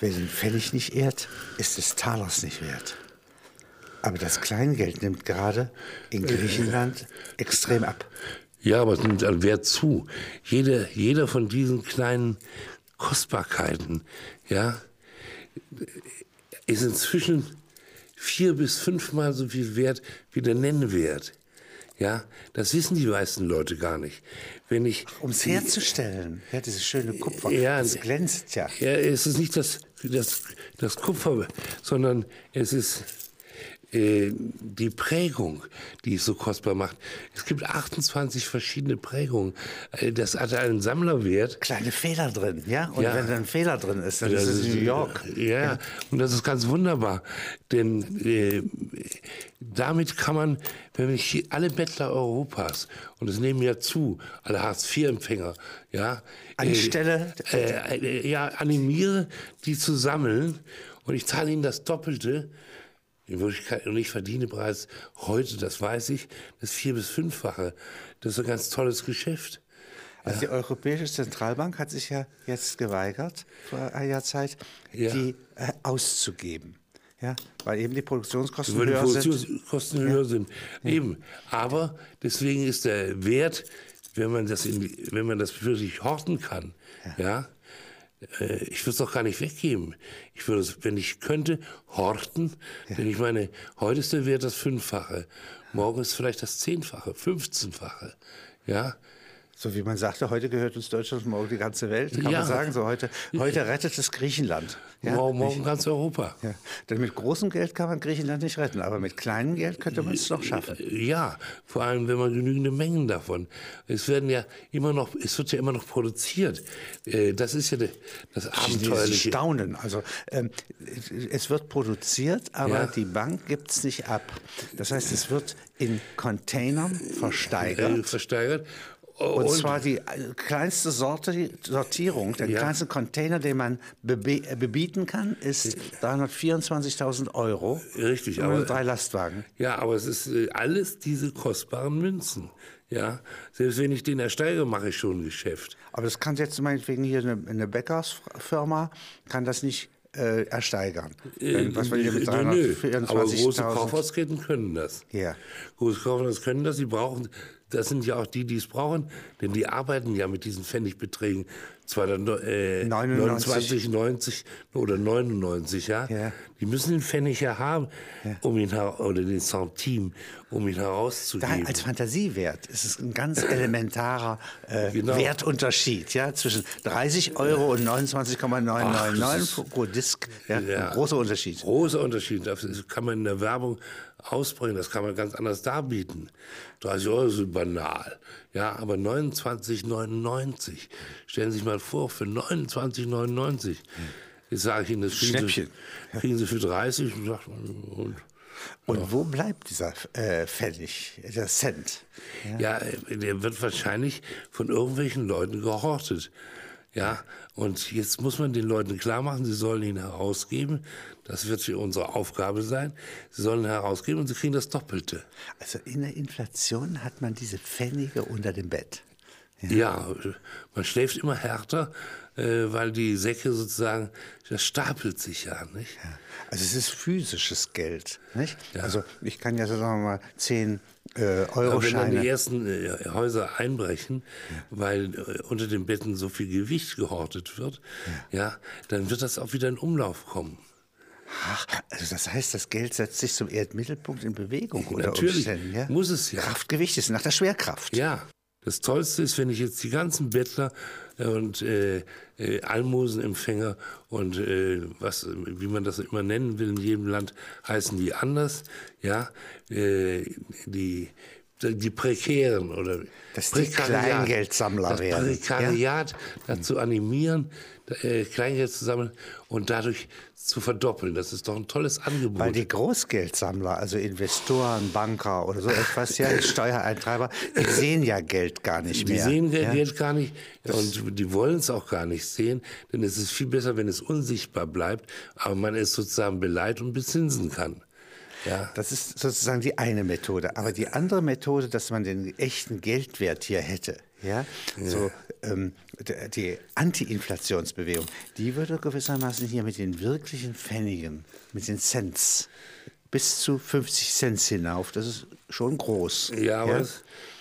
wer den Pfennig nicht ehrt, ist des Talers nicht wert. Aber das Kleingeld nimmt gerade in Griechenland extrem ab. Ja, aber es nimmt an Wert zu. Jede, jeder von diesen kleinen Kostbarkeiten, ja, ist inzwischen vier bis fünfmal so viel wert wie der Nennwert. Ja, das wissen die meisten Leute gar nicht. Wenn ich um es herzustellen, ja, dieses schöne Kupfer, ja, das glänzt ja. Ja, es ist nicht das, das, das Kupfer, sondern es ist äh, die Prägung, die es so kostbar macht. Es gibt 28 verschiedene Prägungen. Äh, das hat einen Sammlerwert. Kleine Fehler drin, ja? Und ja. wenn da ein Fehler drin ist, dann das ist es New York. Ja, ja, und das ist ganz wunderbar. Denn äh, damit kann man, wenn ich alle Bettler Europas, und es nehmen ja zu, alle Hartz-IV-Empfänger, ja. Anstelle? Äh, äh, ja, animiere, die zu sammeln. Und ich zahle ihnen das Doppelte in Wirklichkeit, und ich verdiene bereits heute, das weiß ich, das vier- bis fünffache. Das ist ein ganz tolles Geschäft. Also die Europäische Zentralbank hat sich ja jetzt geweigert, vor einer Zeit, ja. die äh, auszugeben. Ja, weil eben die Produktionskosten weil höher die Produktionskosten sind. höher sind. Ja. Eben. Aber deswegen ist der Wert, wenn man das, in, wenn man das wirklich horten kann, ja, ja ich würde es doch gar nicht weggeben. Ich würde es, wenn ich könnte, horten. Ja. Denn ich meine, heute ist der Wert das Fünffache. Morgen ist vielleicht das Zehnfache, Fünfzehnfache. Ja, so wie man sagte, heute gehört uns Deutschland, morgen die ganze Welt, kann ja. man sagen. So heute, heute rettet es Griechenland. Ja? Morgen, morgen ganz Europa. Ja. Denn mit großem Geld kann man Griechenland nicht retten, aber mit kleinem Geld könnte man es noch schaffen. Ja, vor allem wenn man genügende Mengen davon. Es werden ja immer noch, es wird ja immer noch produziert. Äh, das ist ja das Abenteuerliche. Staunen. Also ähm, es wird produziert, aber ja. die Bank gibt es nicht ab. Das heißt, es wird in Containern versteigert. Äh, versteigert und, und, zwar die kleinste Sorte, Sortierung, der ja. kleinste Container, den man bebe, äh, bebieten kann, ist 324.000 Euro. Richtig, aber drei Lastwagen. Ja, aber es ist äh, alles diese kostbaren Münzen. Ja, selbst wenn ich den ersteige, mache ich schon ein Geschäft. Aber das kann jetzt meinetwegen hier eine, eine Bäckersfirma, kann das nicht äh, ersteigern. Äh, was wir hier mit 324 aber große Kaufhausketten können das. Ja. Große Kaufhausketten können das. Sie brauchen das sind ja auch die, die es brauchen, denn die arbeiten ja mit diesen Pfennigbeträgen. Zwar dann, äh, 29, 90 oder 99, ja? ja. Die müssen den Pfennig ja haben, ja. um ihn oder den Centime, um ihn herauszugeben. Da, als Fantasiewert ist es ein ganz elementarer äh, genau. Wertunterschied, ja, zwischen 30 Euro und 29,999 pro Disk. Ja, ja. großer Unterschied. Großer Unterschied. Das kann man in der Werbung ausbringen, das kann man ganz anders darbieten. 30 Euro ist banal. Ja, aber 29,99. Stellen Sie sich mal vor, für 29,99. Jetzt sage ich Ihnen, das kriegen, Sie, kriegen Sie, für 30 und, und und wo bleibt dieser äh, Pfennig, der Cent? Ja. ja, der wird wahrscheinlich von irgendwelchen Leuten gehortet. Ja, und jetzt muss man den Leuten klar machen, sie sollen ihn herausgeben. Das wird für unsere Aufgabe sein. Sie sollen ihn herausgeben und sie kriegen das Doppelte. Also in der Inflation hat man diese Pfennige unter dem Bett. Ja, ja man schläft immer härter, äh, weil die Säcke sozusagen, das stapelt sich ja, nicht? Ja. Also es ist physisches Geld, nicht? Ja. Also ich kann ja sagen wir mal zehn äh, Euro-Scheine. Wenn dann die ersten äh, Häuser einbrechen, ja. weil äh, unter den Betten so viel Gewicht gehortet wird, ja. ja, dann wird das auch wieder in Umlauf kommen. Ach, also das heißt, das Geld setzt sich zum Erdmittelpunkt in Bewegung, oder? Natürlich, ja? muss es ja. Kraftgewicht ist nach der Schwerkraft. Ja, das Tollste ist, wenn ich jetzt die ganzen Bettler äh, und äh, äh, Almosenempfänger und äh, was, wie man das immer nennen will, in jedem Land heißen die anders, ja, äh, die die Prekären oder das die Kleingeldsammler das werden. Prekariat ja? dazu animieren, äh, Kleingeld zu sammeln und dadurch zu verdoppeln. Das ist doch ein tolles Angebot. Weil die Großgeldsammler, also Investoren, Banker oder so etwas, ja, Steuereintreiber, die sehen ja Geld gar nicht mehr. Die sehen ja? Geld gar nicht und die wollen es auch gar nicht sehen, denn es ist viel besser, wenn es unsichtbar bleibt, aber man es sozusagen beleiht und bezinsen kann. Ja. Das ist sozusagen die eine Methode. Aber die andere Methode, dass man den echten Geldwert hier hätte, ja, ja. so ähm, die Anti-Inflationsbewegung, die würde gewissermaßen hier mit den wirklichen Pfennigen, mit den Cents, bis zu 50 Cent hinauf. Das ist schon groß. Ja, aber ja?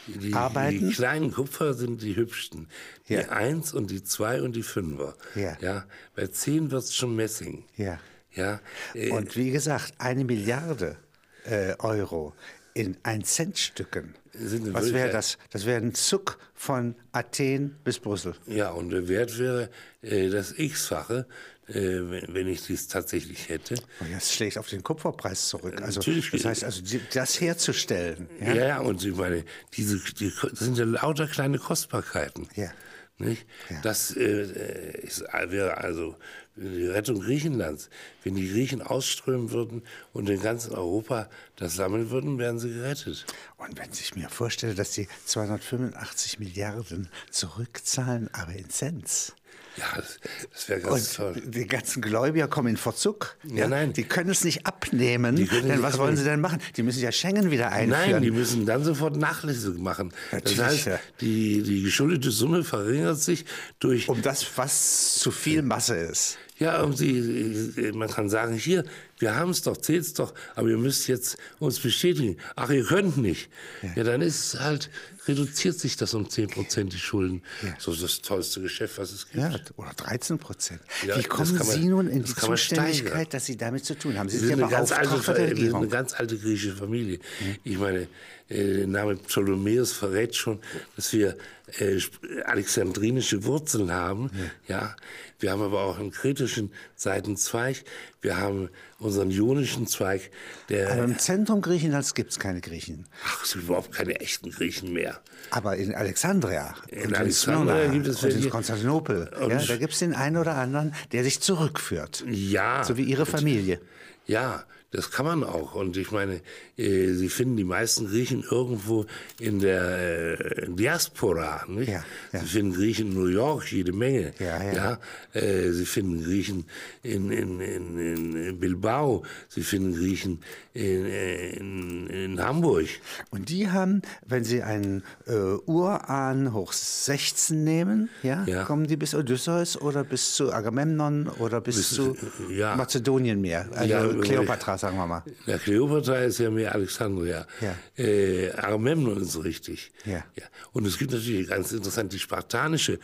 Die, die, kleinen Kupfer sind die hübschsten. Die ja. 1 und die 2 und die 5er. Ja. ja. Bei 10 wird es schon Messing. Ja. Ja. Äh, und wie gesagt, eine Milliarde äh, Euro in 1-Cent-Stücken. Was wäre das? Das wäre ein Zuck von Athen bis Brüssel. Ja, und der Wert wäre äh, das X-fache äh, wenn ich dies tatsächlich hätte. Oh das schlägt auf den Kupferpreis zurück. Also, Natürlich. Das heißt, also das herzustellen. Ja, ja, und ich meine, diese, die, das sind ja lauter kleine Kostbarkeiten. Ja. Nicht? Ja. Das äh, ist, wäre also die Rettung Griechenlands. Wenn die Griechen ausströmen würden und in ganz Europa das sammeln würden, wären sie gerettet. Und wenn ich mir vorstelle, dass sie 285 Milliarden zurückzahlen, aber in Cents. Ja, das, das wäre ganz und toll. Die ganzen Gläubiger kommen in Verzug. Ja, nein. Die können es nicht abnehmen. Denn was wollen sie denn machen? Die müssen ja Schengen wieder einführen. Nein, die müssen dann sofort Nachlässe machen. Natürlich, das heißt, ja. die, die geschuldete Summe verringert sich durch... Um das, was zu viel Masse ist. Ja, sie, man kann sagen, hier, wir haben es doch, zählt es doch, aber ihr müsst jetzt uns bestätigen. Ach, ihr könnt nicht. Ja, ja dann ist halt, reduziert sich das um 10 Prozent, die Schulden. Ja. So das tollste Geschäft, was es gibt. Ja, oder 13 Prozent. Ja, Wie kommen man, Sie nun in die Zuständigkeit, dass Sie damit zu tun haben? Sie sind, sind ja eine, ganz alte, der Regierung. eine ganz alte griechische Familie. Mhm. Ich meine, äh, der Name Ptolemäus verrät schon, dass wir äh, alexandrinische Wurzeln haben. Ja. ja. Wir haben aber auch einen kritischen Seitenzweig. Wir haben unseren ionischen Zweig. Der aber im Zentrum Griechenlands gibt es keine Griechen. Ach, es sind überhaupt keine echten Griechen mehr. Aber in Alexandria, in Alexandria gibt es und in Konstantinopel, ja, da gibt es den einen oder anderen, der sich zurückführt. Ja. So wie Ihre Familie. Ja, das kann man auch. Und ich meine, äh, Sie finden die meisten Griechen irgendwo in der äh, Diaspora. Nicht? Ja, ja. Sie finden Griechen in New York jede Menge. Ja, ja. ja? Äh, Sie finden Griechen in, in, in, in Bilbao. Sie finden Griechen in, in, in Hamburg. Und die haben, wenn Sie einen äh, Urahn hoch 16 nehmen, ja, ja, kommen die bis Odysseus oder bis zu Agamemnon oder bis, bis zu ja. Mazedonien mehr, also ja, Kleopatra, sagen wir mal. Ja, Kleopatra ist ja mehr Alexandria. Ja. Äh, Agamemnon ist richtig. Ja. ja. Und es gibt natürlich ganz interessant die spartanische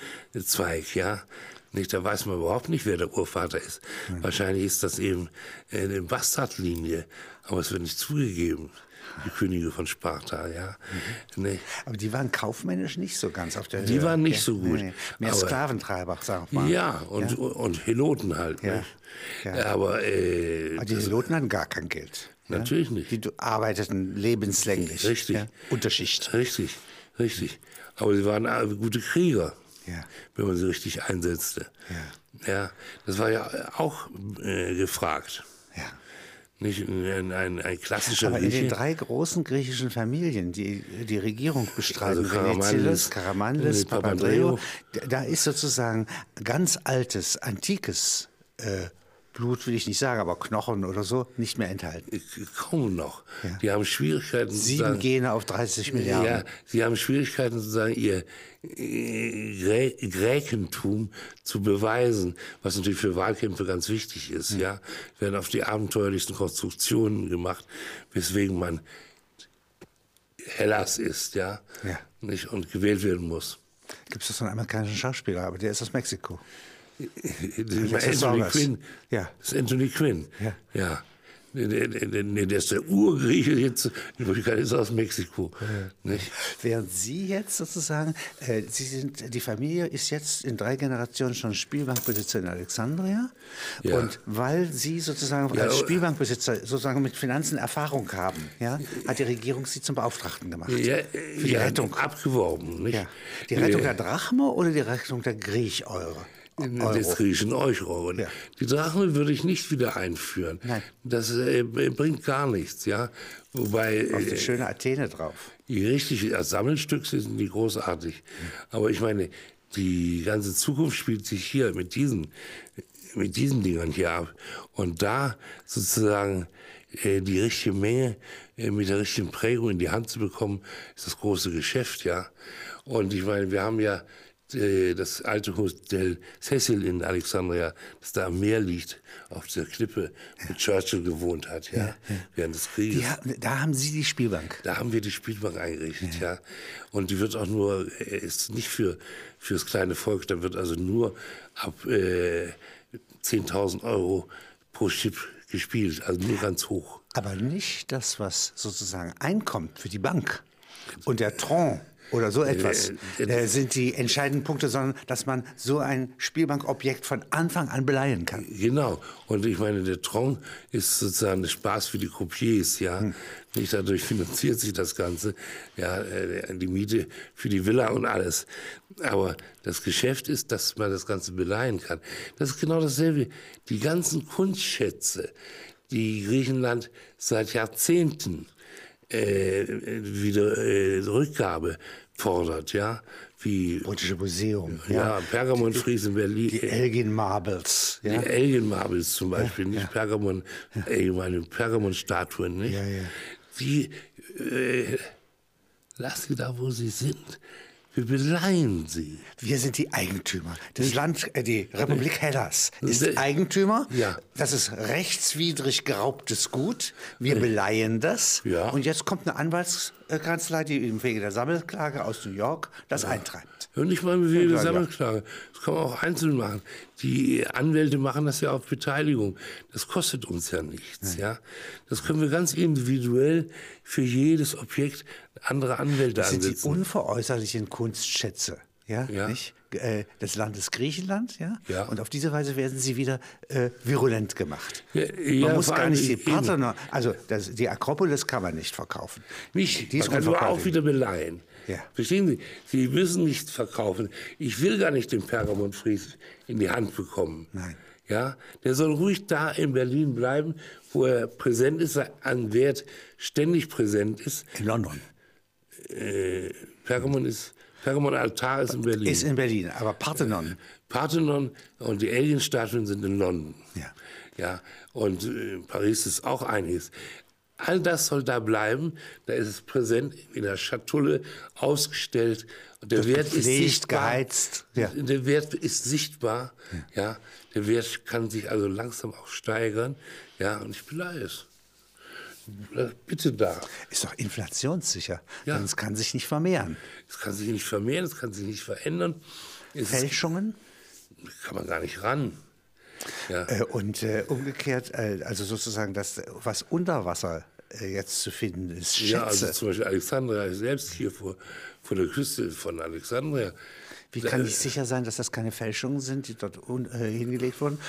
Zweig, ja. Nicht, da weiß man überhaupt nicht, wer der Urvater ist. Mhm. Wahrscheinlich ist das eben eine Bastardlinie, aber es wird nicht zugegeben. Die Könige von Sparta, ja. Mhm. Nee. Aber die waren kaufmännisch nicht so ganz auf der Höhe. Die waren nicht so gut. Nee, Mehr aber, Sklaventreiber, sag mal. Ja, und, ja? und Heloten halt. Ja. ja. Aber, äh, aber die Heloten hatten gar kein Geld. Natürlich nicht. Die arbeiteten lebenslänglich. Richtig. Unterschicht. Richtig, richtig. Aber sie waren gute Krieger ja. wenn man sie richtig einsetzte. Ja. ja das war ja auch äh, gefragt. Ja. Nicht ein, ein, ein klassischer Aber in den drei großen griechischen Familien, die die Regierung bestreiten, also Karamanlis, Karamanlis, Papandreou, da ist sozusagen ganz altes, antikes äh, Blut will ich nicht sagen, aber Knochen oder so nicht mehr enthalten. Kaum noch. Ja. Die haben Schwierigkeiten. Sieben sagen, Gene auf 30 Milliarden. Ja, sie haben Schwierigkeiten sozusagen ihr Gräkentum zu beweisen, was natürlich für Wahlkämpfe ganz wichtig ist. Ja, ja. werden auf die abenteuerlichsten Konstruktionen gemacht, weswegen man Hellas ist, ja, ja. Nicht, und gewählt werden muss. Gibt es so einen amerikanischen Schauspieler, aber der ist aus Mexiko. Anthony Quinn. Ja. Das ist Anthony Quinn. Ja. ja. Der, ist der Urgrieche jetzt, ist aus Mexiko. Ja. Während Sie jetzt sozusagen, äh, Sie sind, die Familie ist jetzt in drei Generationen schon Spielbankbesitzer in Alexandria. Ja. Und weil Sie sozusagen ja, als Spielbankbesitzer sozusagen mit Finanzen Erfahrung haben, ja, hat die Regierung Sie zum Beauftragten gemacht. Ja, für die Rettung. Abgeworben. Nicht? Ja. Die Rettung der Drachme oder die Rettung der Griech-Euro? Des griechischen Euro. Ja. Die Drachme würde ich nicht wieder einführen. Nein. Das äh, bringt gar nichts, ja. Wobei auf die äh, schöne Athene drauf. Die richtig als Sammelstück sind die großartig. Aber ich meine, die ganze Zukunft spielt sich hier mit diesen mit diesen Dingern hier ab. Und da sozusagen äh, die richtige Menge äh, mit der richtigen Prägung in die Hand zu bekommen, ist das große Geschäft, ja. Und ich meine, wir haben ja das alte Hotel Cecil in Alexandria, das da am Meer liegt, auf der Klippe, wo Churchill gewohnt hat, ja, ja, ja. während des Krieges. Ja, da haben Sie die Spielbank. Da haben wir die Spielbank eingerichtet, ja. ja. Und die wird auch nur, äh, ist nicht für fürs kleine Volk, da wird also nur ab äh, 10.000 Euro pro Chip gespielt, also nur ganz hoch. Aber nicht das, was sozusagen einkommt für die Bank. Und der Tron oder so etwas äh, äh, sind die entscheidenden Punkte, sondern dass man so ein Spielbankobjekt von Anfang an beleihen kann. Genau. Und ich meine, der Tron ist sozusagen ein Spaß für die Croupiers, ja. Hm. Nicht dadurch finanziert sich das Ganze, ja, äh, die Miete für die Villa und alles. Aber das Geschäft ist, dass man das Ganze beleihen kann. Das ist genau dasselbe. Die ganzen Kunstschätze, die Griechenland seit Jahrzehnten äh, wieder äh, Rückgabe fordert, ja. Wie, Britische Museum. Ja, ja Pergamonfries in Berlin. Die Elgin Marbles. Ja? Die Elgin Marbles zum Beispiel, ja, nicht ja. Pergamon, äh, meine Pergamon-Statuen, nicht? Ja, ja. Die, äh, lass sie da, wo sie sind. Wir beleihen sie. Wir sind die Eigentümer. Das Land, äh, die Republik Hellas ist Eigentümer. Ja. Das ist rechtswidrig geraubtes Gut. Wir beleihen das. Ja. Und jetzt kommt eine Anwaltskanzlei, die im Wege der Sammelklage aus New York das ja. eintreibt. Und nicht mal im Wege der Sammelklage. Das kann man auch einzeln machen. Die Anwälte machen das ja auf Beteiligung. Das kostet uns ja nichts. Ja. Das können wir ganz individuell für jedes Objekt andere Anwälte das ansetzen. Das sind die unveräußerlichen Kunstschätze. Ja, ja. Nicht? Äh, des Landes Griechenland, ja? ja? Und auf diese Weise werden sie wieder äh, virulent gemacht. Ja, man muss gar nicht die Parthenon, also das, die Akropolis kann man nicht verkaufen. Nicht, die ist man kann nur auch wieder beleihen. Ja. Verstehen Sie? Sie müssen nicht verkaufen. Ich will gar nicht den Pergamonfries in die Hand bekommen. Nein. Ja, der soll ruhig da in Berlin bleiben, wo er präsent ist, an Wert ständig präsent ist. In London. Äh, Pergamon ist Pergamon Altar ist in Berlin. Ist in Berlin, aber Parthenon. Parthenon und die Alien-Statuen sind in London. Ja. Ja, und äh, Paris ist auch einiges. All das soll da bleiben. Da ist es präsent in der Schatulle ausgestellt. Und der das Wert ist sichtbar. geheizt. Ja. Der Wert ist sichtbar. Ja. ja. Der Wert kann sich also langsam auch steigern. Ja, und ich beleihe es. Bitte da. Ist doch inflationssicher. Ja. Denn es kann sich nicht vermehren. Es kann sich nicht vermehren, es kann sich nicht verändern. Es Fälschungen? Kann man gar nicht ran. Ja. Äh, und äh, umgekehrt, äh, also sozusagen das, was unter Wasser äh, jetzt zu finden ist, Schätze. Ja, also zum Beispiel Alexandria selbst hier vor, vor der Küste von Alexandria. Wie kann ich sicher sein, dass das keine Fälschungen sind, die dort äh, hingelegt wurden?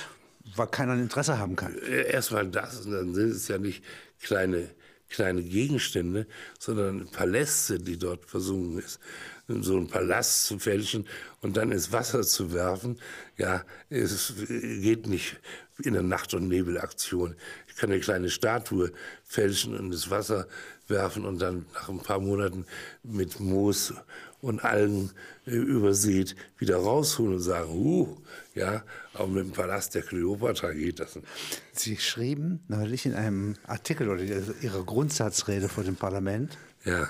weil keiner ein Interesse haben kann. Äh, erstmal das, und dann sind es ja nicht kleine, kleine Gegenstände, sondern Paläste, die dort versunken ist. So einen Palast zu fälschen und dann ins Wasser zu werfen, ja, es geht nicht in der Nacht- und Nebelaktion. Ich kann eine kleine Statue fälschen und ins Wasser werfen und dann nach ein paar Monaten mit Moos und Algen äh, übersät wieder rausholen und sagen, huh, ja, aber mit dem Palast der Kleopatra geht das nicht. Sie schrieben neulich in einem Artikel oder Ihrer Grundsatzrede vor dem Parlament, ja.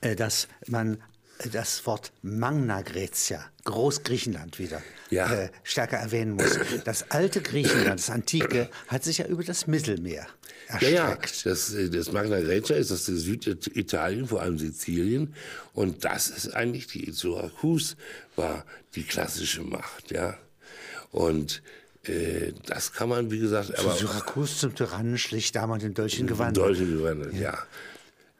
äh, dass man das Wort Magna Graecia, Großgriechenland wieder, ja. äh, stärker erwähnen muss. Das alte Griechenland, das antike, hat sich ja über das Mittelmeer erstreckt. Ja, ja, das, das Magna Graecia ist das Süditalien, vor allem Sizilien. Und das ist eigentlich die Syrakus, war die klassische Macht, ja. Und äh, das kann man, wie gesagt, aber. Syrakus zum Tyrannen schlicht damals den Dolchen gewandelt. Dolchen gewandelt, ja. ja.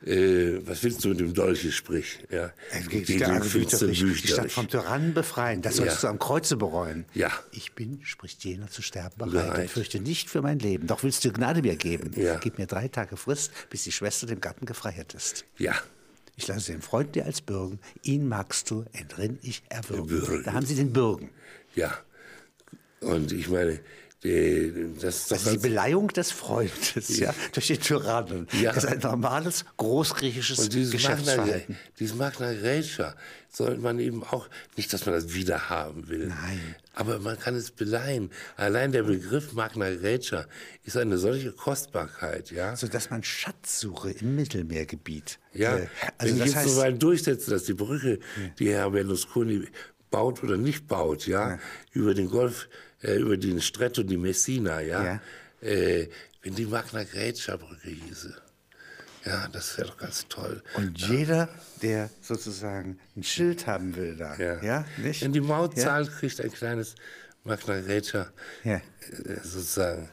Äh, was willst du mit dem Dolche, sprich? Ja. Gegen die, die, die Stadt vom Tyrannen befreien, das sollst ja. du am Kreuze bereuen. Ja. Ich bin, spricht jener, zu sterben bereit. bereit. Ich fürchte nicht für mein Leben. Doch willst du Gnade mir geben. Ja. Gib mir drei Tage Frist, bis die Schwester dem Gatten gefreiert ist. Ja. Ich lasse den Freund dir als Bürgen. Ihn magst du, entrinn ich erwürgen. Bürgen. Da haben sie den Bürgen. Ja. Und ich meine, das ist doch Also die Beleihung des Freundes, ja, durch den Tyrannen. Ja. Das ist ein normales, großgriechisches Und dieses Magna, Geschäftsverhalten. dieses Magna Graecia sollte man eben auch, nicht, dass man das wieder haben will, Nein. aber man kann es beleihen. Allein der Begriff Magna Graecia ist eine solche Kostbarkeit, ja. Also, dass man Schatzsuche im Mittelmeergebiet. Ja, äh, also wenn das heißt, so weit durchsetze, dass die Brücke, die Herr Berlusconi baut oder nicht baut, ja, über den Golf, äh, über den Stretto di Messina, ja, ja. Äh, wenn die Magna Graecia Brücke hieße. Ja, das wäre doch ganz toll. Und ja. jeder, der sozusagen ein Schild haben will da, ja, ja nicht? Wenn die Maut zahlt, kriegt ein kleines Magna Graecia, äh, sozusagen.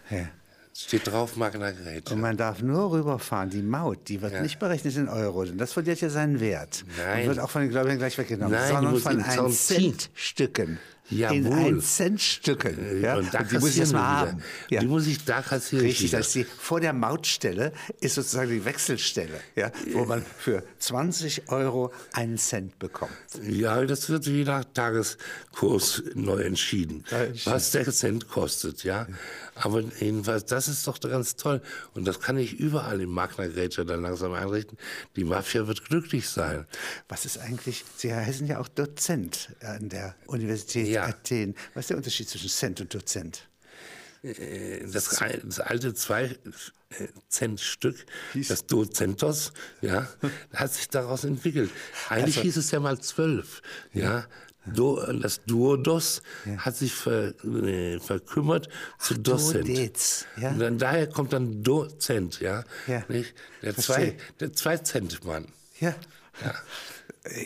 Steht drauf Magna Graecia. Und man darf nur rüberfahren. Die Maut, die wird ja. nicht berechnet in Euro, denn das verliert ja seinen Wert. Nein. Und wird auch von den Gläubigen gleich weggenommen, Nein, sondern von 1-Cent-Stücken. Jawohl. in 1 Cent Stücken. Äh, ja? Und, und die muss ich erstmal haben. Ja. Die muss ich da kassieren. Richtig, dass die vor der Mautstelle ist sozusagen die Wechselstelle, ja, wo äh. man für 20 Euro einen Cent bekommt. Ja, das wird je nach Tageskurs neu entschieden, neu was der Cent kostet, ja. Aber jedenfalls, das ist doch ganz toll. Und das kann ich überall im Magna Graecia dann langsam einrichten. Die Mafia wird glücklich sein. Was ist eigentlich, Sie heißen ja auch Dozent an der Universität Ja. Athen. Was ist der Unterschied zwischen Cent und Dozent? Äh, Das, das alte Zwei-Cent-Stück, das Dozentos, ja, hat sich daraus entwickelt. Eigentlich Also- hieß es ja mal zwölf, ja. Do, das Duodos hat sich ver, äh, verkümmert zu Docent. Duodez, ja. Und dann, daher kommt dann Dozent, ja. Ja, Nicht? Der, verstehe. zwei, der Zwei-Cent-Mann. Ja.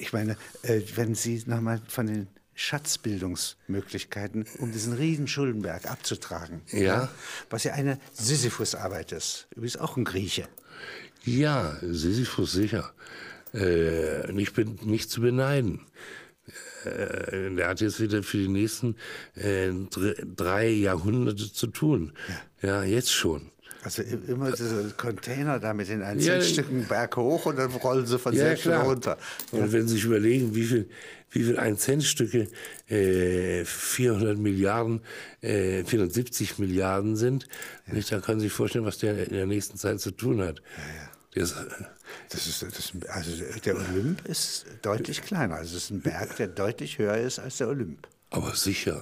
Ich meine, äh, wenn Sie nochmal von den Schatzbildungsmöglichkeiten, um diesen riesen Schuldenberg abzutragen, Ja. was ja eine Sisyphus-Arbeit ist, übrigens auch ein Grieche. Ja, Sisyphus sicher. Äh, be- nicht zu beneiden. Äh, der hat jetzt wieder für die nächsten äh, dr drei Jahrhunderte zu tun. Ja, jetzt schon. Also immer diese Container da mit den ein Ja, Stücken Berg hoch und dann rollen sie von Ja, selbst wieder runter. Und wenn Sie sich überlegen, wie viel, wie viel ein Centstücke äh, 400 Milliarden, äh, 470 Milliarden sind, nicht, dann können Sie sich vorstellen, was der in der nächsten Zeit zu tun hat. Äh, Das ist, das, also der Olymp ist deutlich kleiner. Also es ist ein Berg, der deutlich höher ist als der Olymp. Aber sicher.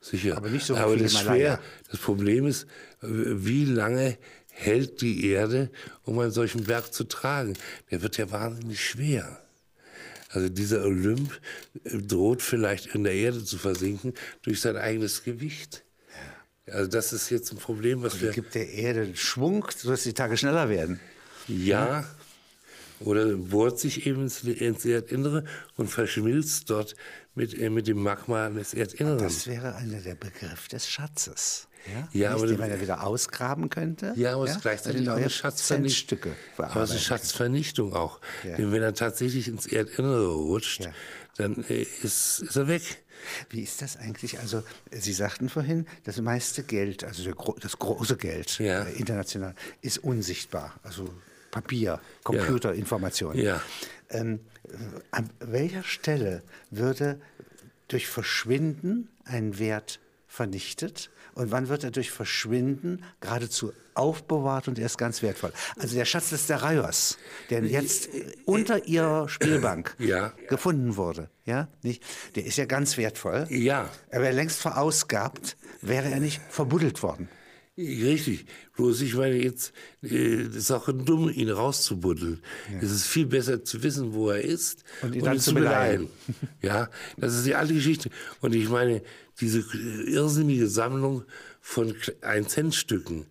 Sicher. Aber nicht so Aber viel das, schwer, das Problem ist, wie lange hält die Erde, um einen solchen Berg zu tragen? Der wird ja wahnsinnig schwer. Also dieser Olymp äh, droht vielleicht in der Erde zu versinken durch sein eigenes Gewicht. Also das ist jetzt ein Problem, was wir... Gibt der Erde einen Schwung, sodass die Tage schneller werden. Ja, oder bohrt sich eben ins, ins Erdinnere und verschmilzt dort mit, äh, mit dem Magma des Erdinneren. Das wäre einer der Begriff des Schatzes. Ja, Ja, aber den man ja wieder ausgraben könnte. Ja, aber es ist und gleichzeitig auch eine Schatzvernichtung. Aber es ist Schatzvernichtung auch. Ja. Denn wenn er tatsächlich ins Erdinnere rutscht, Ja. dann äh, ist, ist er weg. Wie ist das eigentlich? Also, Sie sagten vorhin, das meiste Geld, also das große Geld Ja. äh, international, ist unsichtbar. Also Papier, Computerinformationen. Ja. Ähm, äh, an welcher Stelle würde durch Verschwinden ein Wert vernichtet und wann wird er durch Verschwinden geradezu aufbewahrt und erst ganz wertvoll? Also der Schatz des Deraios, der jetzt unter ihrer Spielbank Ja. gefunden wurde, ja, nicht? Der ist ja ganz wertvoll. Ja, Er wäre längst verausgabt, wäre er nicht verbuddelt worden. Richtig. Bloß ich meine jetzt, äh, ist auch dumm, ihn rauszubuddeln. Es ist viel besser zu wissen, wo er ist Und ihn dann zu beleihen. Ja, das ist die alte Geschichte. Und ich meine, diese irrsinnige Sammlung von 1-Cent-Stücken,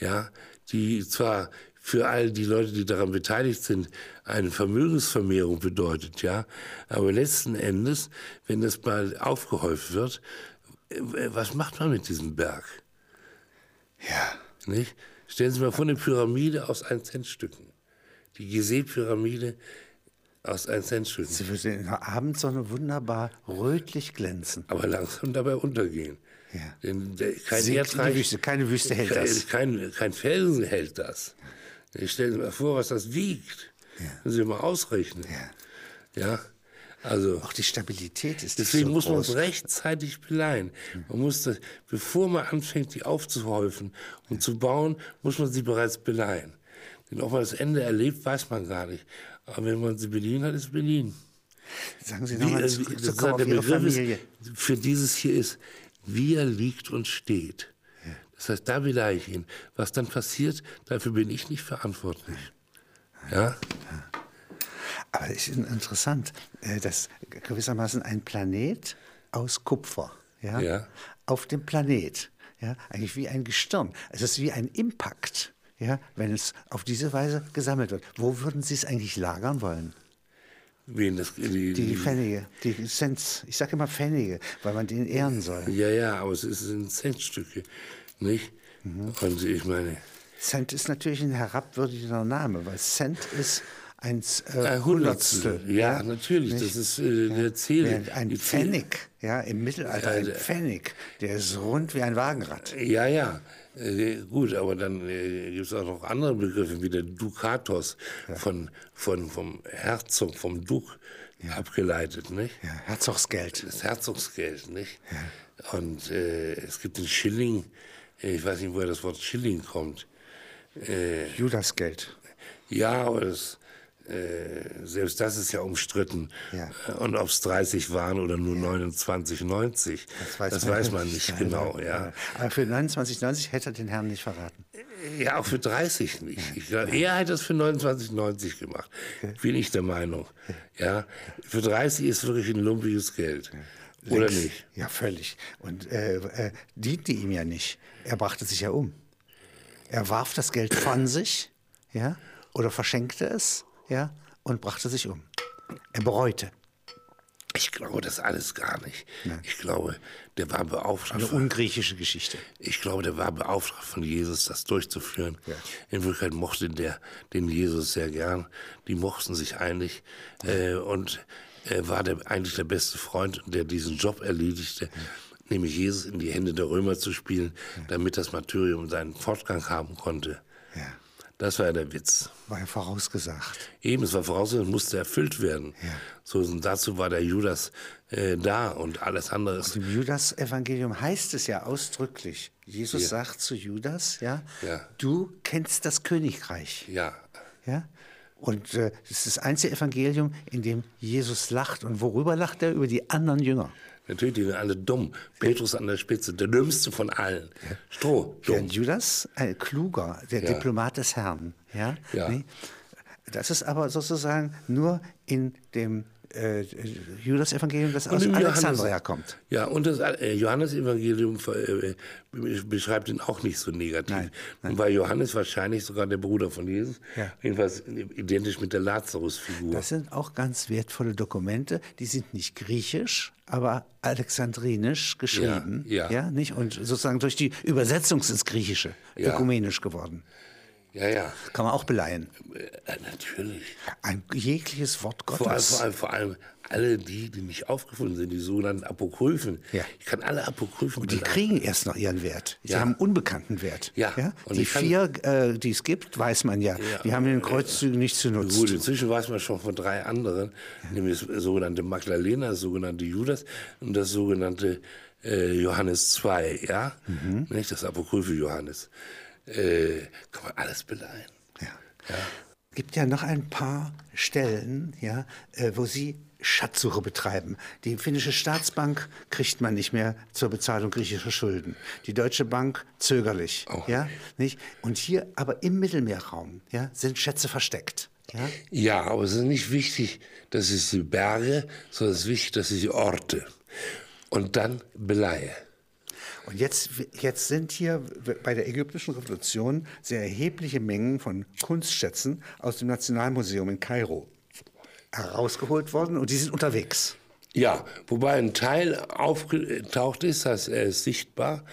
ja, die zwar für all die Leute, die daran beteiligt sind, eine Vermögensvermehrung bedeutet, ja, aber letzten Endes, wenn das mal aufgehäuft wird, äh, was macht man mit diesem Berg? Ja. Nicht? Stellen Sie mal vor, eine Pyramide aus 1-Cent-Stücken. Die Gizeh-Pyramide aus 1-Cent-Stücken. Sie würde in der Abendsonne wunderbar rötlich glänzen. Aber langsam dabei untergehen. Ja. Denn der, kein Sinkt Wüste, keine Wüste hält das. Kein, kein, kein Felsen hält das. Ich stelle mir vor, was das wiegt. Können Sie mal ausrechnen. Ja. Also auch die Stabilität ist deswegen so muss man es rechtzeitig beleihen. Man muss das, bevor man anfängt, die aufzuhäufen und zu bauen, muss man sie bereits beleihen. Denn ob man das Ende erlebt, weiß man gar nicht. Aber wenn man sie beliehen hat, ist Berlin. Sagen Sie nochmal äh, zurück, das auf der Begriff Familie. ist, für dieses hier ist, wie er liegt und steht. Das heißt, da beleihe ich ihn. Was dann passiert, dafür bin ich nicht verantwortlich. Ja? Aber es ist interessant, äh, dass gewissermaßen ein Planet aus Kupfer ja, Ja. auf dem Planet, ja, eigentlich wie ein Gestirn. Es ist wie ein Impact, ja, wenn es auf diese Weise gesammelt wird. Wo würden Sie es eigentlich lagern wollen? Wen das, die, Die Pfennige, die Cents. Ich sage immer Pfennige, weil man den ehren soll. Ja, ja, aber es sind Centstücke, nicht? Und ich meine, Cent ist natürlich ein herabwürdigender Name, weil Cent ist ein äh, ein Hundertstel. Ja, natürlich, das ist äh, der Zähle. Während ein Zähle- Pfennig, ja, im Mittelalter ein Pfennig, der ist rund wie ein Wagenrad. Ja, ja. Äh, gut, aber dann äh, gibt es auch noch andere Begriffe, wie der Dukatos von, von, vom Herzog, vom Duke abgeleitet, nicht? Ja, Herzogsgeld. Das Herzogsgeld, nicht? Und äh, es gibt den Schilling, äh, ich weiß nicht, woher das Wort Schilling kommt. Judasgeld. Ja, aber das, äh, selbst das ist ja umstritten. Ja. Äh, Und ob es 30 waren oder nur 29,90, das weiß, man nicht genau. Ja. Aber für 29,90 hätte er den Herrn nicht verraten. ja, auch für 30 nicht. Ich glaub, er hat das für 29,90 gemacht, bin ich der Meinung. Ja, für 30 ist wirklich ein lumpiges Geld. Oder Längst- nicht? Ja, völlig. Und äh, äh, diente ihm ja nicht. Er brachte sich ja um. Er warf das Geld von sich, ja, oder verschenkte es, ja, und brachte sich um. Er bereute. Ich glaube das alles gar nicht. Ich glaube, der war beauftragt. Eine von- ungriechische Geschichte. Ich glaube, der war beauftragt von Jesus, das durchzuführen. In Wirklichkeit mochte der den Jesus sehr gern. Die mochten sich eigentlich. Äh, und er war der, eigentlich der beste Freund, der diesen Job erledigte, nämlich Jesus in die Hände der Römer zu spielen, damit das Martyrium seinen Fortgang haben konnte. Ja. Das war ja der Witz. War ja vorausgesagt. Eben, es war vorausgesetzt, musste erfüllt werden. So, und dazu war der Judas äh, da und alles andere ist. Im Judas-Evangelium heißt es ja ausdrücklich. Jesus sagt zu Judas, ja, Ja. du kennst das Königreich. Ja, Ja? Und äh, das ist das einzige Evangelium, in dem Jesus lacht. Und worüber lacht er? Über die anderen Jünger. Natürlich, die sind alle dumm. Petrus an der Spitze, der dümmste von allen. Stroh, dumm. Während Judas, ein kluger, der Ja. Diplomat des Herrn. Ja? Ja. Nee? Das ist aber sozusagen nur in dem äh, Judas-Evangelium, das aus Alexandria Johannes- kommt. Ja, und das äh, Johannesevangelium äh, beschreibt ihn auch nicht so negativ. Nein, Und war Johannes wahrscheinlich sogar der Bruder von Jesus. Ja. Jedenfalls identisch mit der Lazarus-Figur. Das sind auch ganz wertvolle Dokumente. Die sind nicht griechisch, aber alexandrinisch geschrieben. Ja, ja. nicht? Und sozusagen durch die Übersetzung ins Griechische Ja. ökumenisch geworden. Ja, ja, Kann man auch beleihen. äh, natürlich. Ein jegliches Wort Vor allem, Gottes. vor, allem, vor allem alle die, die nicht aufgefunden sind, die sogenannten Apokryphen. Ja. Ich kann alle Apokryphen Und die beleihen. kriegen erst noch ihren Wert. Sie Ja. haben unbekannten Wert. Ja. Und Die vier, äh, die es gibt, weiß man ja. Die haben in den Kreuzzügen nicht zu nutzen. Gut, inzwischen weiß man schon von drei anderen, nämlich das sogenannte Magdalena, das sogenannte Judas und das sogenannte äh, Johannes 2, ja? Nicht das Apokryphe Johannes. Äh, kann man alles beleihen. Ja. Es gibt ja noch ein paar Stellen, ja, äh, wo Sie Schatzsuche betreiben. Die finnische Staatsbank kriegt man nicht mehr zur Bezahlung griechischer Schulden. Die Deutsche Bank zögerlich. Oh. Ja, nicht? Und hier aber im Mittelmeerraum ja, sind Schätze versteckt. Ja? Ja, aber es ist nicht wichtig, dass ich sie berge, sondern es ist wichtig, dass ich sie orte. Und dann beleihe. Und jetzt, jetzt sind hier bei der ägyptischen Revolution sehr erhebliche Mengen von Kunstschätzen aus dem Nationalmuseum in Kairo herausgeholt worden und die sind unterwegs. Ja, wobei ein Teil aufgetaucht ist, das heißt, er ist sichtbar.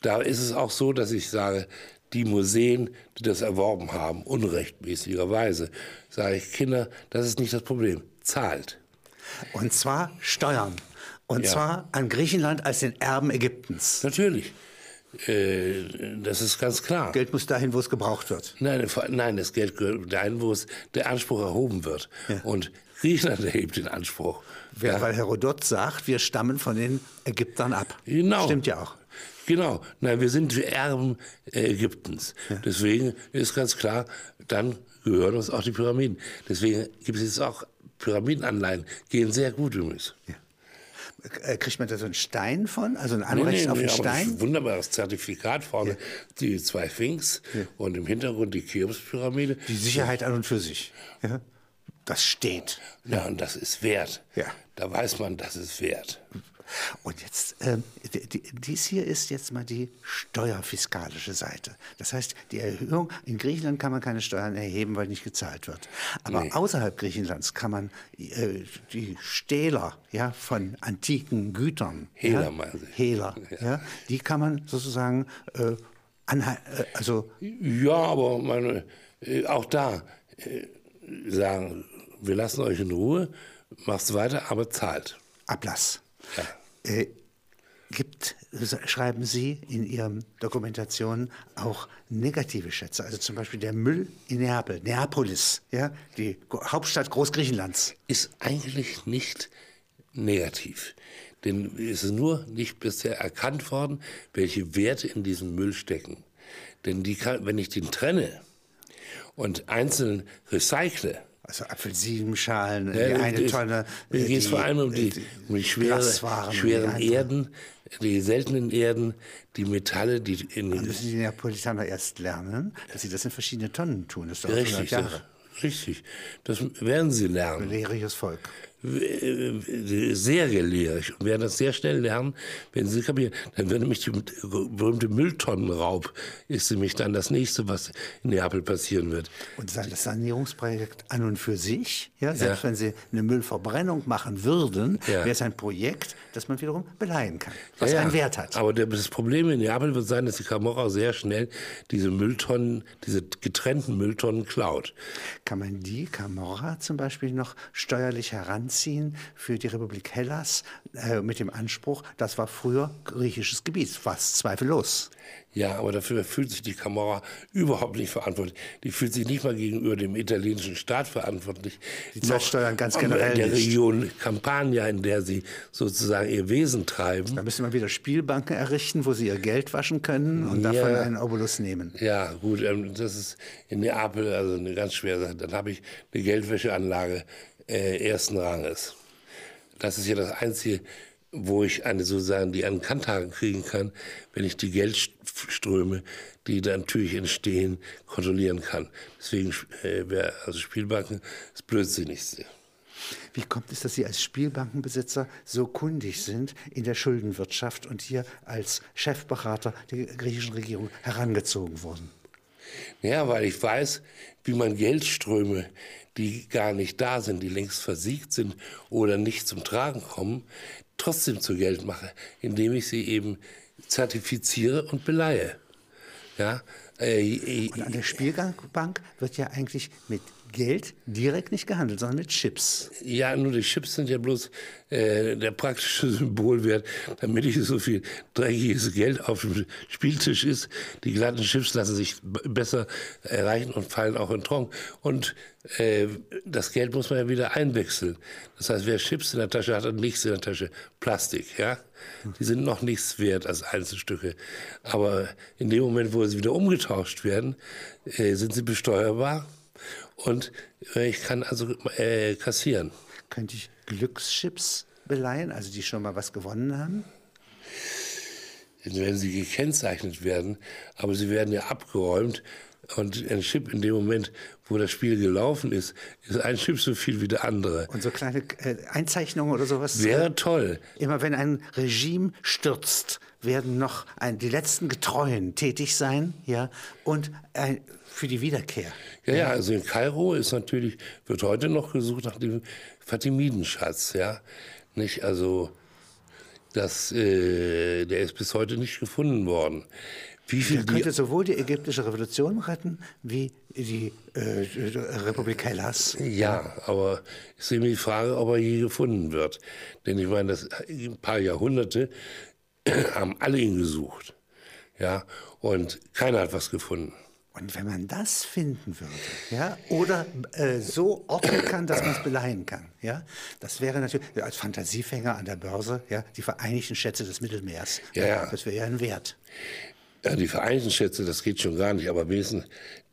Da ist es auch so, dass ich sage, die Museen, die das erworben haben, unrechtmäßigerweise, sage ich, Kinder, das ist nicht das Problem. Zahlt. Und zwar Steuern. Und Ja. zwar an Griechenland als den Erben Ägyptens. Natürlich. Äh, das ist ganz klar. Geld muss dahin, wo es gebraucht wird. Nein, nein, das Geld gehört dahin, wo es der Anspruch erhoben wird. Und Griechenland erhebt den Anspruch. Ja, weil Herodot sagt, wir stammen von den Ägyptern ab. Genau. Stimmt ja auch. Genau. Nein, wir sind Erben Ägyptens. Deswegen ist ganz klar, dann gehören uns auch die Pyramiden. Deswegen gibt es jetzt auch Pyramidenanleihen. Gehen sehr gut übrigens. Äh, Kriegt man da so einen Stein von? Also ein Anrecht auf einen aber Stein? ein wunderbares Zertifikat vorne, die zwei Sphinx und im Hintergrund die Cheops-Pyramide. Die Sicherheit an und für sich. Ja? Das steht. Ja, und das ist wert. Ja. Da weiß man, das ist wert. Und jetzt, die- dies hier ist jetzt mal die steuerfiskalische Seite. Das heißt, die Erhöhung, in Griechenland kann man keine Steuern erheben, weil nicht gezahlt wird. Aber Nee. außerhalb Griechenlands kann man äh, die Stähler ja, von antiken Gütern, Hehler ja, meinen Sie? Hehler, ja. die kann man sozusagen, äh, anha- äh, also Ja, aber meine, äh, auch da äh, sagen, wir lassen euch in Ruhe, macht's weiter, aber zahlt. Ablass. Ja. Äh, gibt, schreiben Sie in Ihren Dokumentationen auch negative Schätze, also zum Beispiel der Müll in Neapel, Neapolis, ja, die Hauptstadt Großgriechenlands. Ist eigentlich nicht negativ. Denn es ist nur nicht bisher erkannt worden, welche Werte in diesem Müll stecken. Denn die kann, wenn ich den trenne und einzeln recycle, Also Apfelsinenschalen, Ja, die eine es- Tonne. Mir geht es vor allem um die, um die schwere, schweren die Erden, die seltenen Erden, die Metalle, die in Dann müssen die Neapolitaner erst lernen, dass sie das in verschiedene Tonnen tun. Das dauert 100 richtig, das, Jahre. richtig, das werden sie lernen. Lehriges Volk. Sehr gelehrig und werden das sehr schnell lernen, wenn sie kapieren. Dann wird nämlich die berühmte Mülltonnenraub, ist nämlich dann das nächste, was in Neapel passieren wird. Und sein- das Sanierungsprojekt an und für sich, ja, selbst wenn Sie eine Müllverbrennung machen würden, Ja. wäre es ein Projekt, das man wiederum beleihen kann, was Ja, ja. einen Wert hat. Aber der, das Problem in Neapel wird sein, dass die Camorra sehr schnell diese Mülltonnen, diese getrennten Mülltonnen klaut. Kann man die Camorra zum Beispiel noch steuerlich heranziehen für die Republik Hellas äh, mit dem Anspruch, das war früher griechisches Gebiet, was zweifellos. Ja, aber dafür fühlt sich die Camorra überhaupt nicht verantwortlich. Die fühlt sich nicht mal gegenüber dem italienischen Staat verantwortlich. Die zahlt Steuern ganz generell in der nicht. Region Campania, in der sie sozusagen ihr Wesen treiben. Da müsste man wieder Spielbanken errichten, wo sie ihr Geld waschen können und Ja. davon einen Obolus nehmen. Ja, gut, ähm, das ist in Neapel also eine ganz schwere Sache. Dann habe ich eine Geldwäscheanlage äh, ersten Ranges. Das ist ja das Einzige, wo ich eine sozusagen die an Kanthaken kriegen kann, wenn ich die Geldströme, die da natürlich entstehen, kontrollieren kann. Deswegen äh, wäre also Spielbanken das Blödsinnigste. Wie kommt es, dass Sie als Spielbankenbesitzer so kundig sind in der Schuldenwirtschaft und hier als Chefberater der griechischen Regierung herangezogen wurden? Ja, weil ich weiß, wie man Geldströme, die gar nicht da sind, die längst versiegt sind oder nicht zum Tragen kommen, trotzdem zu Geld mache, indem ich sie eben zertifiziere und beleihe. Ja, äh, Und an der Spielbank wird ja eigentlich mit Geld direkt nicht gehandelt, sondern mit Chips. Ja, nur die Chips sind ja bloß äh, der praktische Symbolwert, damit nicht so viel dreckiges Geld auf dem Spieltisch ist. Die glatten Chips lassen sich besser erreichen und fallen auch in Tronk. Und äh, das Geld muss man ja wieder einwechseln. Das heißt, wer Chips in der Tasche hat, hat nichts in der Tasche. Plastik, ja. Die sind noch nichts wert als Einzelstücke. Aber in dem Moment, wo sie wieder umgetauscht werden, äh, sind sie besteuerbar. Und äh, ich kann also äh, kassieren. Könnte ich Glückschips beleihen, also die schon mal was gewonnen haben? wenn sie gekennzeichnet werden, aber sie werden ja abgeräumt und ein Chip in dem Moment, wo das Spiel gelaufen ist, ist ein Chip so viel wie der andere. Und so kleine äh, Einzeichnungen oder sowas? Wäre toll. Immer wenn ein Regime stürzt, werden noch ein, die letzten Getreuen tätig sein, ja, und ein, für die Wiederkehr. Ja, ja, also in Kairo ist natürlich, wird heute noch gesucht nach dem Fatimidenschatz, ja. Nicht, also, das, äh, der ist bis heute nicht gefunden worden. Wie viel Der die könnte sowohl die ägyptische Revolution retten, wie die äh, Republik Hellas. Ja, aber ist eben die Frage, ob er je gefunden wird. Denn ich meine, das, ein paar Jahrhunderte haben alle ihn gesucht. Ja, und keiner hat was gefunden. Und wenn man das finden würde, ja, oder äh, so ordnen kann, dass man es beleihen kann, ja, das wäre natürlich als Fantasiefänger an der Börse, ja, die Vereinigten Schätze des Mittelmeers. Ja, ja. Das wäre ja ein Wert. Ja, die Vereinigten Schätze, das geht schon gar nicht, aber wenigstens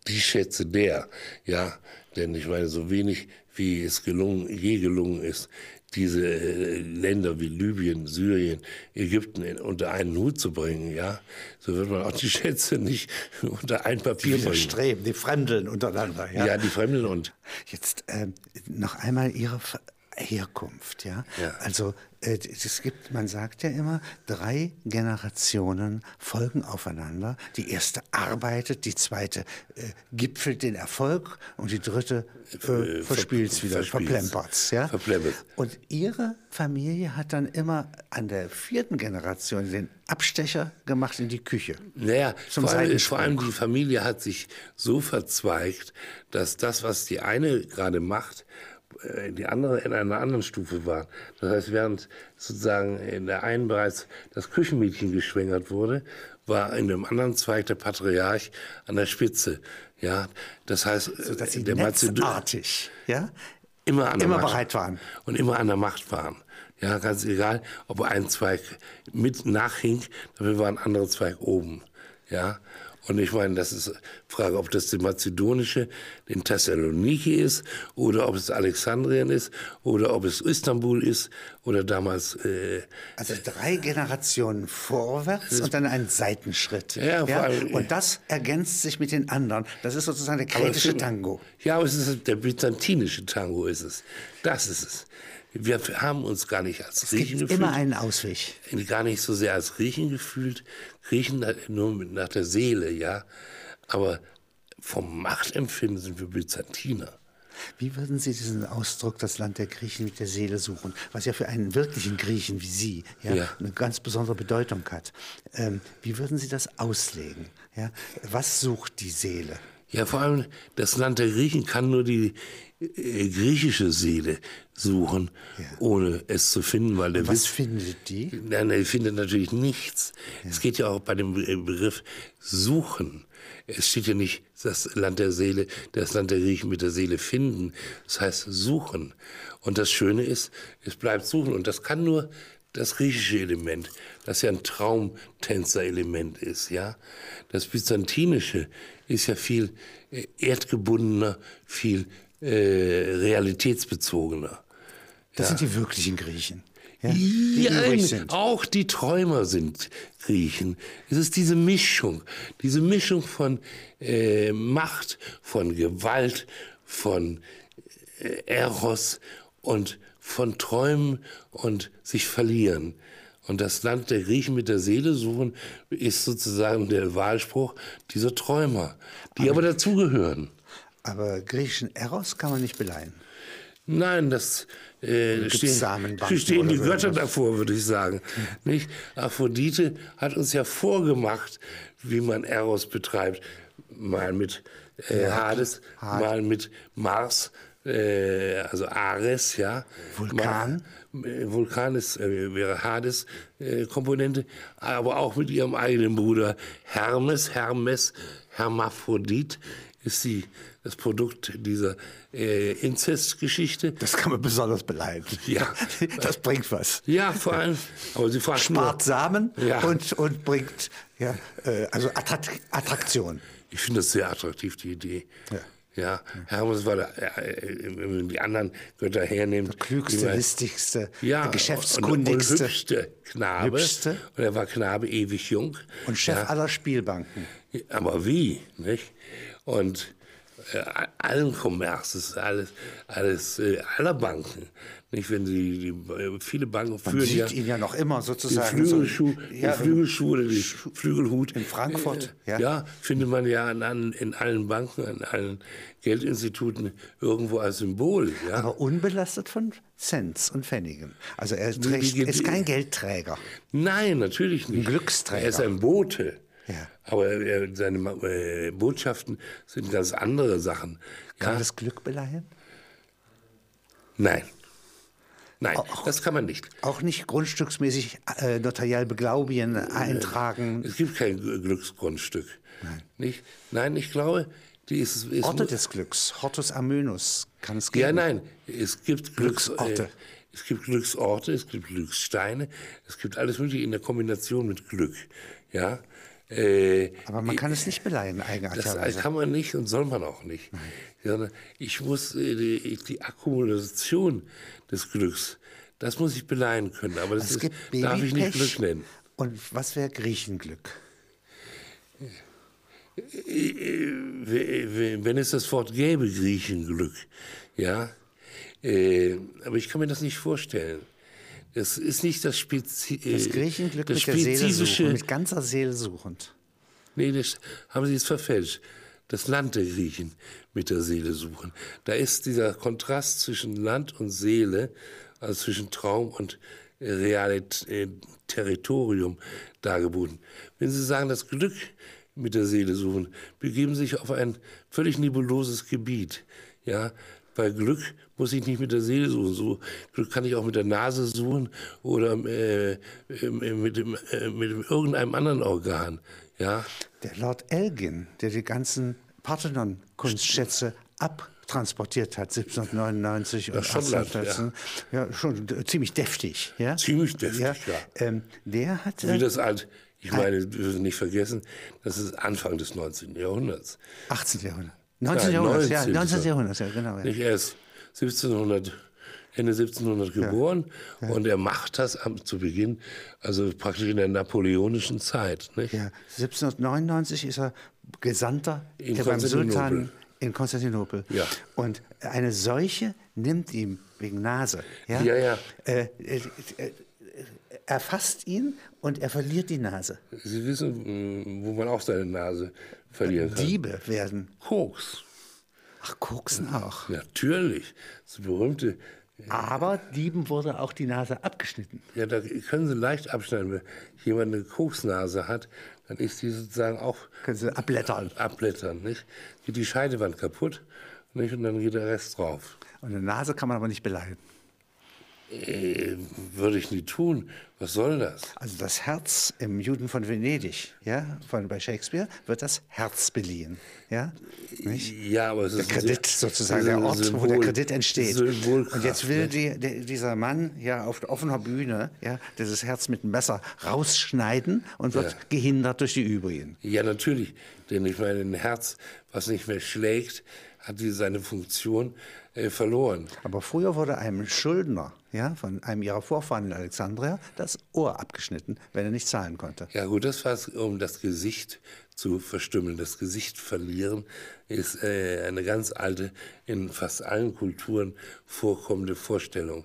die Schätze der, ja, denn ich meine, so wenig wie es gelungen, je gelungen ist, diese äh, Länder wie Libyen, Syrien, Ägypten in, unter einen Hut zu bringen, ja, so wird man auch die Schätze nicht unter ein Papier Die bringen. Streben, die Fremdeln untereinander, ja. Ja, die Fremden und Jetzt ähm, noch einmal Ihre Herkunft, ja. Ja. Also äh, es gibt, man sagt ja immer, drei Generationen folgen aufeinander. Die erste arbeitet, die zweite äh, gipfelt den Erfolg und die dritte äh, Äh, verspielt es wieder, verspielt's. verplempert's, ja. Verplempert. Und Ihre Familie hat dann immer an der vierten Generation den Abstecher gemacht in die Küche. Naja, vor allem, vor allem die Familie hat sich so verzweigt, dass das, was die eine gerade macht, äh, die andere in einer anderen Stufe war. Das heißt, während sozusagen in der einen bereits das Küchenmädchen geschwängert wurde, war in dem anderen Zweig der Patriarch an der Spitze. Ja, das heißt, Dass sie der Mazedo netzartig, ja. immer an der immer Macht bereit waren. und immer an der Macht waren. Ja, ganz egal, ob ein Zweig mit nachhing, dafür war ein anderer Zweig oben. Ja, und ich meine, das ist Frage, ob das die mazedonische in Thessaloniki ist oder ob es Alexandrien ist oder ob es Istanbul ist oder damals äh, Also drei Generationen vorwärts und dann ein Seitenschritt. Ja, vor allem- Und das ergänzt sich mit den anderen. Das ist sozusagen der kretische stimmt. Tango. Ja, aber es ist der byzantinische Tango ist es. Das ist es. Wir haben uns gar nicht als Es Griechen gibt gefühlt. immer einen Ausweg. gar nicht so sehr als Griechen gefühlt. Griechen nur nach der Seele, ja. Aber vom Machtempfinden sind wir Byzantiner. Wie würden Sie diesen Ausdruck, das Land der Griechen mit der Seele suchen, was ja für einen wirklichen Griechen wie Sie ja, Ja. eine ganz besondere Bedeutung hat? Ähm, wie würden Sie das auslegen? Ja? Was sucht die Seele? Ja, vor allem das Land der Griechen kann nur die äh, griechische Seele suchen, ohne es zu finden, weil der Was Witz findet die? Nein, er findet natürlich nichts. Es geht ja auch bei dem Be- Begriff suchen. Es steht ja nicht das Land der Seele, das Land der Griechen mit der Seele finden. Das heißt suchen. Und das Schöne ist, es bleibt suchen. Und das kann nur das griechische Element, das ja ein Traumtänzer-Element ist, ja. Das byzantinische ist ja viel äh, erdgebundener, viel äh, realitätsbezogener. Das sind die wirklichen Griechen. Ja? Die Ja, auch die Träumer sind Griechen. Es ist diese Mischung, diese Mischung von äh, Macht, von Gewalt, von äh, Eros und von Träumen und sich verlieren. Und das Land der Griechen mit der Seele suchen ist sozusagen der Wahlspruch dieser Träumer, die aber dazugehören. Aber griechischen Eros kann man nicht beleihen. Nein, das äh, stehen, stehen die Götter irgendwas? davor, würde ich sagen. Nicht? Aphrodite hat uns ja vorgemacht, wie man Eros betreibt. Mal mit äh, Hades, mal mit Mars, äh, also Ares, ja. Vulkan? Mal, äh, Vulkan ist, äh, wäre Hades äh, Komponente, aber auch mit ihrem eigenen Bruder Hermes, Hermes, Hermaphrodit ist sie das Produkt dieser äh, Inzestgeschichte. Das kann man besonders beleihen. Ja. Das bringt was. Ja, vor allem, aber sie fragt Spart nur, Samen Ja. und, und bringt ja, äh, also Attrakt Attraktion. ich finde das sehr attraktiv, die Idee. Ja. Ja, Hermes war der, äh, wenn man die anderen Götter hernimmt. Klügste, die war- listigste, ja, geschäftskundigste Und, und hübschste Knabe. Hübschste. Und er war Knabe ewig jung. und Chef ja. aller Spielbanken. Aber wie, nicht? Und äh, allen Kommerzes, alles, alles äh, aller Banken, nicht? Wenn die, die äh, viele Banken Man führen sieht ja ihn ja noch immer den sozusagen. Flügelschuh, so, ja, den Flügelschuh oder den Flügelhut in Frankfurt, ja. ja. findet man ja an, an, in allen Banken, an allen Geldinstituten irgendwo als Symbol. Ja? aber unbelastet von Cents und Pfennigen. Also er trägt, die- ist kein Geldträger. Nein, natürlich nicht. Glücksträger. Er ist ein Bote. Ja. Aber äh, seine äh, Botschaften sind ganz andere Sachen. Kann Ja? man das Glück beleihen? Nein. Nein, das kann man nicht. Auch nicht grundstücksmäßig äh, notariell beglaubigen, eintragen. Es gibt kein Glücksgrundstück. Nein. Nicht? Nein, ich glaube, die ist, ist Orte des Glücks, Hortus Amönus kann es geben. Ja, nein, es gibt Glücks, Glücksorte. Äh, es gibt Glücksorte, es gibt Glückssteine, es gibt alles mögliche in der Kombination mit Glück. Ja. Äh, Aber man kann es nicht beleihen, das eigenartigerweise. kann man nicht und soll man auch nicht. Sondern ich muss äh, die, die Akkumulation des Glücks, das muss ich beleihen können. Aber das es ist, darf ich nicht. Glück nennen. Und was wäre Griechenglück? wenn es das Wort gäbe, Griechenglück, ja, äh, aber ich kann mir das nicht vorstellen. Das ist nicht das, Spezi Das äh, Griechenglück das mit der Seele spezifische. suchen, mit ganzer Seele suchend. Nee, das haben Sie jetzt verfälscht. Das Land der Griechen mit der Seele suchen. Da ist dieser Kontrast zwischen Land und Seele, also zwischen Traum und äh, reales äh, Territorium dargeboten. Wenn Sie sagen, das Glück mit der Seele suchen, begeben Sie sich auf ein völlig nebuloses Gebiet. Ja, weil Glück muss ich nicht mit der Seele suchen. So, Glück kann ich auch mit der Nase suchen oder äh, mit, dem, äh, mit dem irgendeinem anderen Organ. Ja, Der Lord Elgin, der die ganzen Parthenon-Kunstschätze abtransportiert hat, 1799 und Schottland, 1814, ja. schon äh, ziemlich deftig. Ja? Ziemlich deftig, ja. Ähm, der hat... Wie äh, das alt, ich meine, wir dürfen nicht vergessen, das ist Anfang des 19. Jahrhunderts. 18. Jahrhundert. 19. Jahrhundert, ja, 19. 19. Jahrhundert, ja, genau. Ja. Nicht erst 1700, Ende 1700 geboren und er macht das am, zu Beginn, also praktisch in der napoleonischen Zeit. Nicht? Ja, 1799 ist er Gesandter In beim Konstantinopel. Sultan in Konstantinopel. Ja. Und eine Seuche nimmt ihm wegen Nase. Ja, Ja, ja. Äh, äh, äh, er fasst ihn und er verliert die Nase. Sie wissen, mh, wo man auch seine Nase verlieren kann. Diebe werden. Koks. Ach, Koksen auch. Natürlich. Das berühmte, Aber Dieben wurde auch die Nase abgeschnitten. ja, da können Sie leicht abschneiden. Wenn jemand eine Koksnase hat, dann ist die sozusagen auch Können Sie abblättern. abblättern, nicht? Geht die Scheidewand kaputt, nicht? Und dann geht der Rest drauf. Und eine Nase kann man aber nicht beleihen. Äh, würde ich nie tun. Was soll das? Also das Herz im Juden von Venedig, ja, von bei Shakespeare, wird das Herz beliehen, ja, nicht? Ja, aber es Der ist Kredit ein- sozusagen, der Ort, wo Symbol- der Kredit entsteht. Und jetzt will die, der, dieser Mann ja auf offener Bühne ja, dieses Herz mit dem Messer rausschneiden und wird Ja. gehindert durch die übrigen. Ja, natürlich. Denn ich meine, ein Herz, was nicht mehr schlägt, hat die seine Funktion äh, verloren. Aber früher wurde einem Schuldner ja, von einem ihrer Vorfahren in Alexandria das Ohr abgeschnitten, wenn er nicht zahlen konnte. Ja gut, das war um das Gesicht zu verstümmeln. Das Gesicht verlieren ist äh, eine ganz alte, in fast allen Kulturen vorkommende Vorstellung.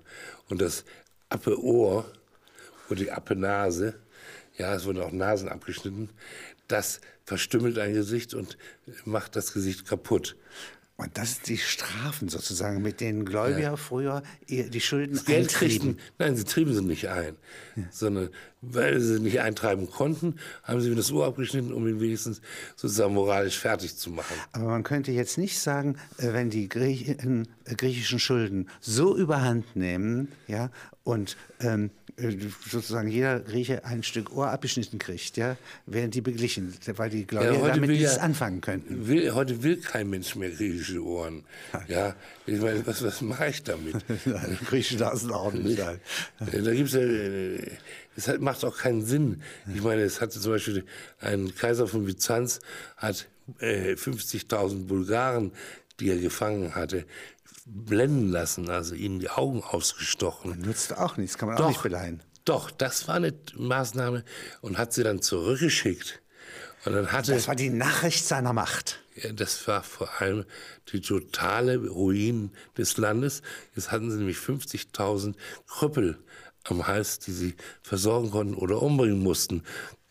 Und das Appe Ohr oder die Appe Nase, ja, es wurden auch Nasen abgeschnitten, das verstümmelt ein Gesicht und macht das Gesicht kaputt. Und das sind die Strafen sozusagen, mit denen Gläubiger früher ihr- die Schulden Geld eintrieben. nein, sie trieben sie nicht ein, sondern weil sie nicht eintreiben konnten, haben sie ihm das Ohr abgeschnitten, um ihn wenigstens sozusagen moralisch fertig zu machen. Aber man könnte jetzt nicht sagen, äh, wenn die Griechen, äh, griechischen Schulden so überhand nehmen, ja, und ähm, äh, sozusagen jeder Grieche ein Stück Ohr abgeschnitten kriegt, ja, werden die beglichen, weil die Gläubiger heute damit will nichts ja- anfangen könnten. Will, heute will kein Mensch mehr griechische Ohren. Ja, ich meine, was, was mache ich damit? Griechische Nasenorden nicht ein. Äh, Da gibt's es hat, macht auch keinen Sinn. Ich meine, es hatte zum Beispiel ein Kaiser von Byzanz hat äh, 50.000 Bulgaren, die er gefangen hatte, blenden lassen, also ihnen die Augen ausgestochen. Nutzt auch nichts, kann man auch nicht beleihen. Doch, das war eine Maßnahme und hat sie dann zurückgeschickt. Und dann hatte Das war die Nachricht seiner Macht. ja, das war vor allem die totale Ruin des Landes. Jetzt hatten sie nämlich 50.000 Krüppel am Hals, die sie versorgen konnten oder umbringen mussten.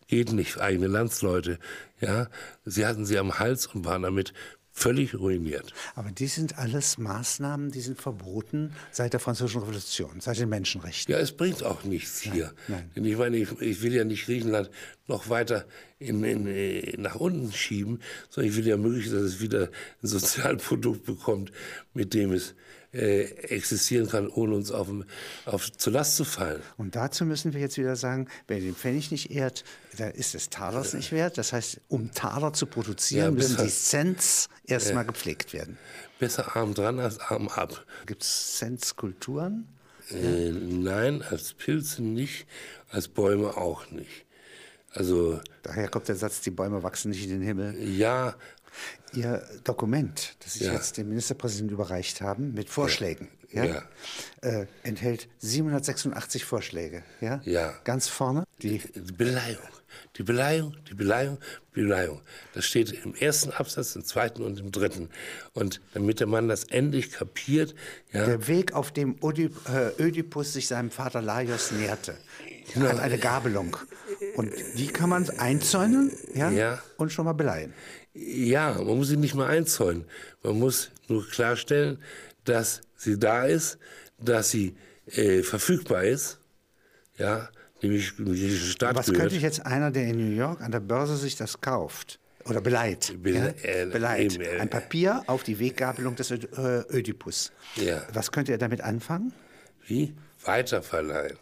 Geht nicht, eigene Landsleute. Ja, sie hatten sie am Hals und waren damit völlig ruiniert. Aber die sind alles Maßnahmen, die sind verboten seit der Französischen Revolution, seit den Menschenrechten. Ja, es bringt auch nichts hier. nein. Denn ich meine, ich, ich will ja nicht Griechenland noch weiter in, in, äh, nach unten schieben, sondern ich will ja möglichst, dass es wieder ein Sozialprodukt bekommt, mit dem es äh, existieren kann, ohne uns auf, auf zur Last zu fallen. Und dazu müssen wir jetzt wieder sagen, wer den Pfennig nicht ehrt, dann ist es Talers nicht wert. Das heißt, um Taler zu produzieren, Ja, müssen die Cents erstmal gepflegt werden. Besser arm dran als arm ab. Gibt es Cents-Kulturen? Äh, nein, als Pilze nicht, als Bäume auch nicht. Also Daher kommt der Satz, die Bäume wachsen nicht in den Himmel. ja, Ihr Dokument, das Sie Ja. jetzt dem Ministerpräsidenten überreicht haben, mit Vorschlägen, ja. Ja. Äh, enthält 786 Vorschläge. Ja? Ja. Ganz vorne die die Beleihung. Die Beleihung, die Beleihung, Beleihung. Das steht im ersten Absatz, im zweiten und im dritten. Und damit der Mann das endlich kapiert, ja, Der Weg, auf dem Ödip äh, Ödipus sich seinem Vater Laios näherte, Genau. hat eine Gabelung. Und die kann man einzäunen ja, Ja. und schon mal beleihen. Ja, man muss sie nicht mal einzäunen. Man muss nur klarstellen, dass sie da ist, dass sie äh, verfügbar ist, ja, nämlich die griechische Stadt Was gehört. könnte jetzt einer, der in New York an der Börse sich das kauft oder beleiht, Bele- ja? äh, beleiht eben, äh, ein Papier auf die Weggabelung des äh, Ödipus. Ja. Was könnte er damit anfangen? Wie? Weiterverleihen.